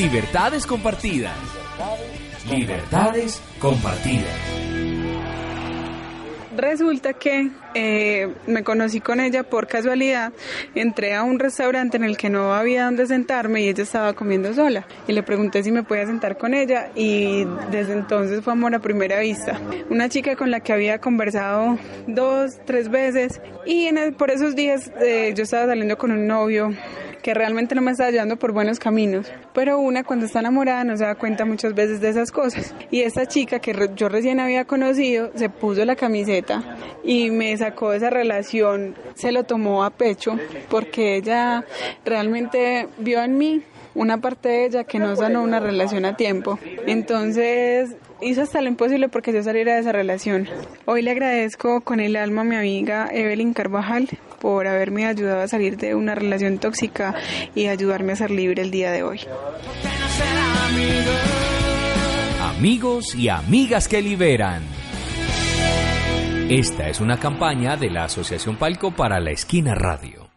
Libertades compartidas. Libertades compartidas. Resulta que eh, me conocí con ella por casualidad. Entré a un restaurante en el que no había donde sentarme y ella estaba comiendo sola. Y le pregunté si me podía sentar con ella y desde entonces fue amor a primera vista. Una chica con la que había conversado dos, tres veces y en por esos días eh, yo estaba saliendo con un novio que realmente no me estaba llevando por buenos caminos. Pero una cuando está enamorada no se da cuenta muchas veces de esas cosas. Y esta chica que yo recién había conocido se puso la camiseta y me sacó de esa relación, se lo tomó a pecho porque ella realmente vio en mí una parte de ella que no sanó una relación a tiempo. Entonces hizo hasta lo imposible porque yo saliera de esa relación. Hoy le agradezco con el alma a mi amiga Evelyn Carvajal por haberme ayudado a salir de una relación tóxica y ayudarme a ser libre el día de hoy. Amigos y amigas que liberan. Esta es una campaña de la Asociación Palco para la Esquina Radio.